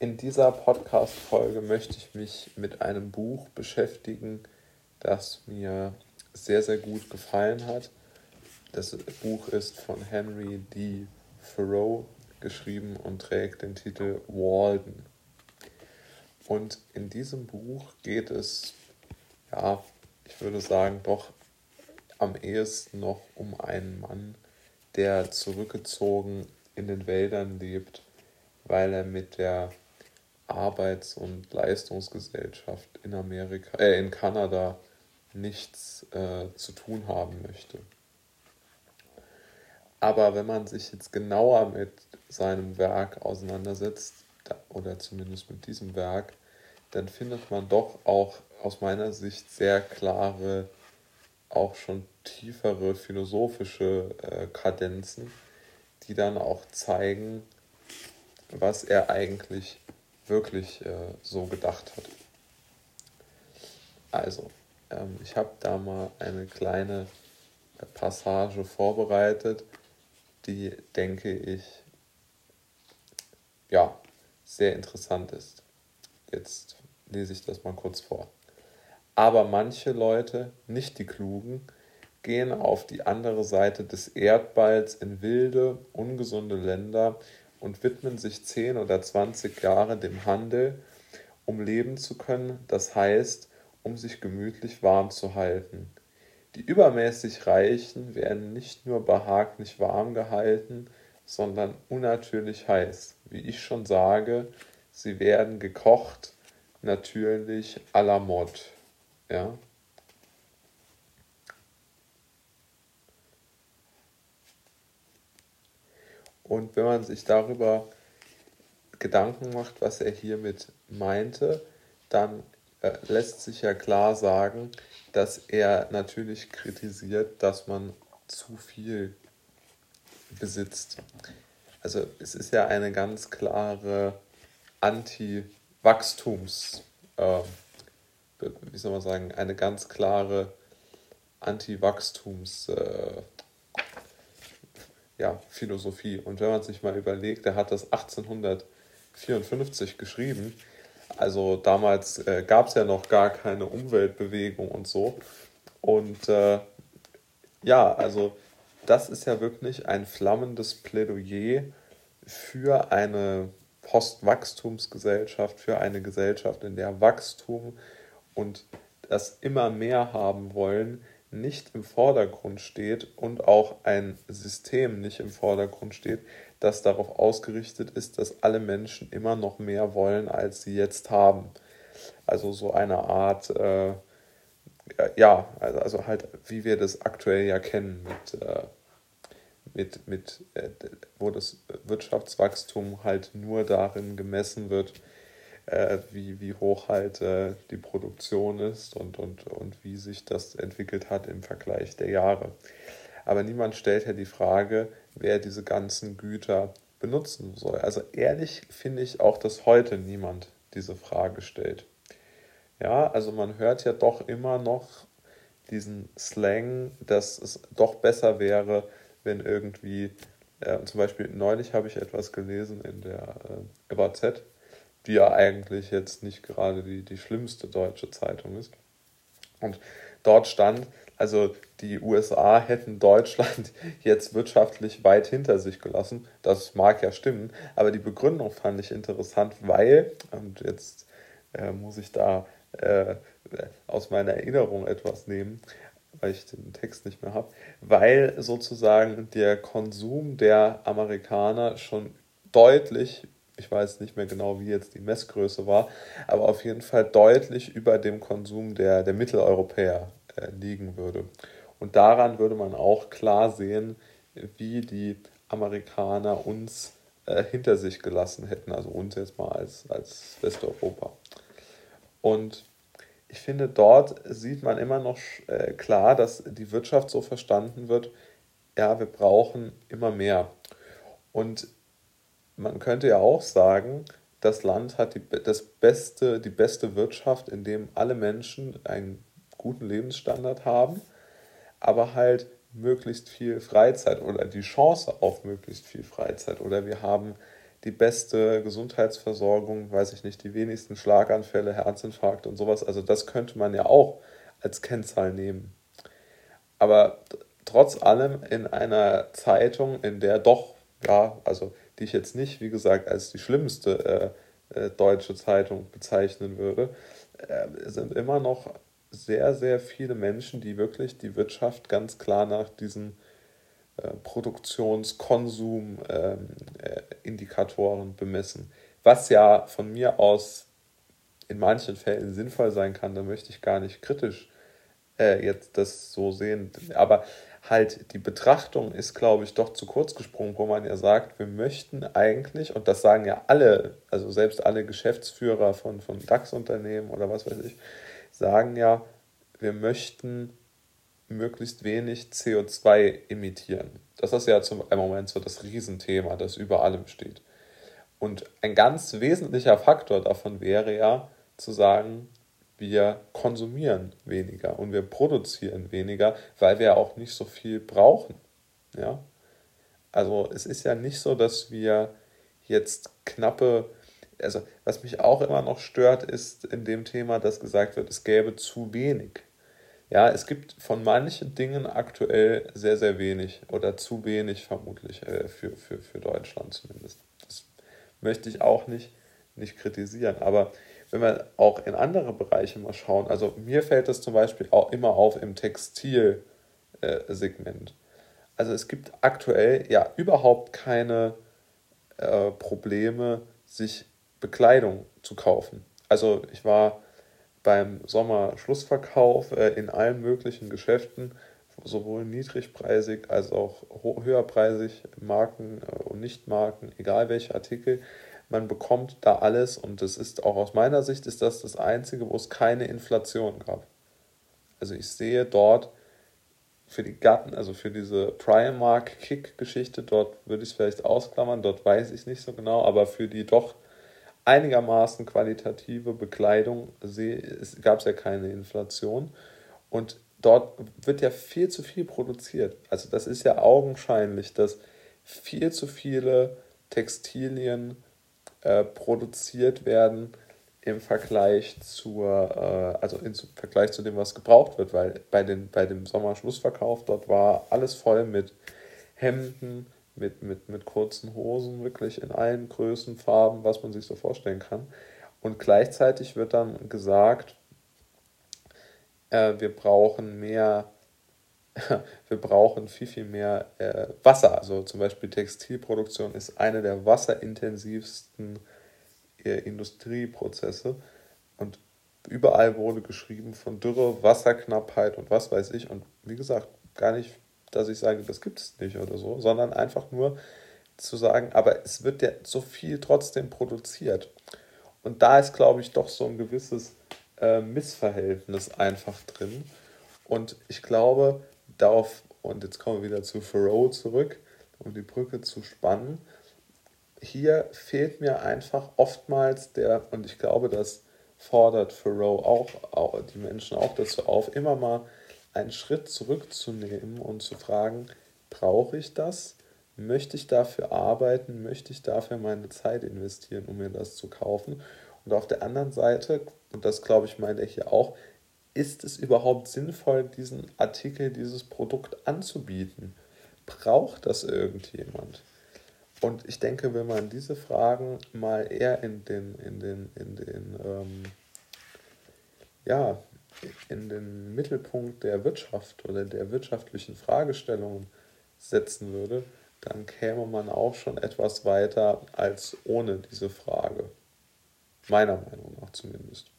In dieser Podcast-Folge möchte ich mich mit einem Buch beschäftigen, das mir sehr, sehr gut gefallen hat. Das Buch ist von Henry D. Thoreau geschrieben und trägt den Titel Walden. Und in diesem Buch geht es, ja, ich würde sagen, doch am ehesten noch um einen Mann, der zurückgezogen in den Wäldern lebt, weil er mit der Arbeits- und Leistungsgesellschaft in Amerika, äh, in Kanada nichts äh, zu tun haben möchte. Aber wenn man sich jetzt genauer mit seinem Werk auseinandersetzt, oder zumindest mit diesem Werk, dann findet man doch auch aus meiner Sicht sehr klare, auch schon tiefere philosophische äh, Kadenzen, die dann auch zeigen, was er eigentlich wirklich äh, so gedacht hat. Also, ähm, ich habe da mal eine kleine äh, Passage vorbereitet, die, denke ich, ja, sehr interessant ist. Jetzt lese ich das mal kurz vor. Aber manche Leute, nicht die Klugen, gehen auf die andere Seite des Erdballs in wilde, ungesunde Länder und widmen sich 10 oder 20 Jahre dem Handel, um leben zu können, das heißt, um sich gemütlich warm zu halten. Die übermäßig Reichen werden nicht nur behaglich warm gehalten, sondern unnatürlich heiß. Wie ich schon sage, sie werden gekocht, natürlich à la mode. Ja? Und wenn man sich darüber Gedanken macht, was er hiermit meinte, dann äh, lässt sich ja klar sagen, dass er natürlich kritisiert, dass man zu viel besitzt. Also es ist ja eine ganz klare Anti-Wachstums, äh, wie soll man sagen, eine ganz klare Anti-Wachstums- äh, ja, Philosophie. Und wenn man sich mal überlegt, er hat das 1854 geschrieben. Also damals äh, gab es ja noch gar keine Umweltbewegung und so. Und äh, ja, also das ist ja wirklich ein flammendes Plädoyer für eine Postwachstumsgesellschaft, für eine Gesellschaft, in der Wachstum und das immer mehr haben wollen nicht im Vordergrund steht und auch ein System nicht im Vordergrund steht, das darauf ausgerichtet ist, dass alle Menschen immer noch mehr wollen, als sie jetzt haben. Also so eine Art, äh, ja, also, also halt, wie wir das aktuell ja kennen, mit, äh, mit, mit äh, wo das Wirtschaftswachstum halt nur darin gemessen wird, äh, wie, wie hoch halt äh, die Produktion ist und, und, und wie sich das entwickelt hat im Vergleich der Jahre. Aber niemand stellt ja die Frage, wer diese ganzen Güter benutzen soll. Also ehrlich finde ich auch, dass heute niemand diese Frage stellt. Ja, also man hört ja doch immer noch diesen Slang, dass es doch besser wäre, wenn irgendwie, äh, zum Beispiel neulich habe ich etwas gelesen in der äh, FAZ, die ja eigentlich jetzt nicht gerade die, die schlimmste deutsche Zeitung ist. Und dort stand, also die USA hätten Deutschland jetzt wirtschaftlich weit hinter sich gelassen. Das mag ja stimmen, aber die Begründung fand ich interessant, weil, und jetzt äh, muss ich da äh, aus meiner Erinnerung etwas nehmen, weil ich den Text nicht mehr habe, weil sozusagen der Konsum der Amerikaner schon deutlich ich weiß nicht mehr genau, wie jetzt die Messgröße war, aber auf jeden Fall deutlich über dem Konsum der, der Mitteleuropäer äh, liegen würde. Und daran würde man auch klar sehen, wie die Amerikaner uns äh, hinter sich gelassen hätten, also uns jetzt mal als, als Westeuropa. Und ich finde, dort sieht man immer noch äh, klar, dass die Wirtschaft so verstanden wird, ja, wir brauchen immer mehr. Und man könnte ja auch sagen, das Land hat die, das beste, die beste Wirtschaft, in dem alle Menschen einen guten Lebensstandard haben, aber halt möglichst viel Freizeit oder die Chance auf möglichst viel Freizeit. Oder wir haben die beste Gesundheitsversorgung, weiß ich nicht, die wenigsten Schlaganfälle, Herzinfarkte und sowas. Also das könnte man ja auch als Kennzahl nehmen. Aber trotz allem in einer Zeitung, in der doch, ja, also die ich jetzt nicht, wie gesagt, als die schlimmste äh, äh, deutsche Zeitung bezeichnen würde, äh, sind immer noch sehr, sehr viele Menschen, die wirklich die Wirtschaft ganz klar nach diesen äh, Produktions-Konsum-Indikatoren ähm, äh, bemessen. Was ja von mir aus in manchen Fällen sinnvoll sein kann, da möchte ich gar nicht kritisch äh, jetzt das so sehen. Aber halt die Betrachtung ist, glaube ich, doch zu kurz gesprungen, wo man ja sagt, wir möchten eigentlich, und das sagen ja alle, also selbst alle Geschäftsführer von, von DAX-Unternehmen oder was weiß ich, sagen ja, wir möchten möglichst wenig CO2 emittieren. Das ist ja zum Moment so das Riesenthema, das über allem steht. Und ein ganz wesentlicher Faktor davon wäre ja zu sagen, wir konsumieren weniger und wir produzieren weniger, weil wir auch nicht so viel brauchen. Ja? Also es ist ja nicht so, dass wir jetzt knappe, also was mich auch immer noch stört, ist in dem Thema, dass gesagt wird, es gäbe zu wenig. Ja, es gibt von manchen Dingen aktuell sehr, sehr wenig oder zu wenig vermutlich äh, für, für, für Deutschland zumindest. Das möchte ich auch nicht, nicht kritisieren. Aber wenn wir auch in andere Bereiche mal schauen, also mir fällt das zum Beispiel auch immer auf im Textilsegment. Äh, also es gibt aktuell ja überhaupt keine äh, Probleme, sich Bekleidung zu kaufen. Also ich war beim Sommer-Schlussverkauf äh, in allen möglichen Geschäften, sowohl niedrigpreisig als auch höherpreisig, Marken äh, und Nichtmarken, egal welche Artikel. Man bekommt da alles und das ist auch aus meiner Sicht ist das das Einzige, wo es keine Inflation gab. Also ich sehe dort für die Gatten, also für diese Primark-Kick-Geschichte, dort würde ich es vielleicht ausklammern, dort weiß ich nicht so genau, aber für die doch einigermaßen qualitative Bekleidung gab es ja keine Inflation. Und dort wird ja viel zu viel produziert. Also das ist ja augenscheinlich, dass viel zu viele Textilien äh, produziert werden im Vergleich zur, äh, also im Vergleich zu dem, was gebraucht wird, weil bei, den, bei dem Sommerschlussverkauf dort war alles voll mit Hemden, mit, mit, mit kurzen Hosen, wirklich in allen Größen, Farben, was man sich so vorstellen kann. Und gleichzeitig wird dann gesagt, äh, wir brauchen mehr, wir brauchen viel, viel mehr äh, Wasser. Also zum Beispiel Textilproduktion ist eine der wasserintensivsten äh, Industrieprozesse. Und überall wurde geschrieben von Dürre, Wasserknappheit und was weiß ich. Und wie gesagt, gar nicht dass ich sage, das gibt es nicht oder so, sondern einfach nur zu sagen, aber es wird ja so viel trotzdem produziert. Und da ist, glaube ich, doch so ein gewisses äh, Missverhältnis einfach drin. Und ich glaube, darauf, und jetzt kommen wir wieder zu Thoreau zurück, um die Brücke zu spannen, hier fehlt mir einfach oftmals der, und ich glaube, das fordert Thoreau auch, auch die Menschen auch dazu auf, immer mal einen Schritt zurückzunehmen und zu fragen, brauche ich das? Möchte ich dafür arbeiten? Möchte ich dafür meine Zeit investieren, um mir das zu kaufen? Und auf der anderen Seite, und das glaube ich meint er hier auch, ist es überhaupt sinnvoll, diesen Artikel, dieses Produkt anzubieten? Braucht das irgendjemand? Und ich denke, wenn man diese Fragen mal eher in den, in den, in den, ähm, ja, in den Mittelpunkt der Wirtschaft oder der wirtschaftlichen Fragestellungen setzen würde, dann käme man auch schon etwas weiter als ohne diese Frage. Meiner Meinung nach zumindest.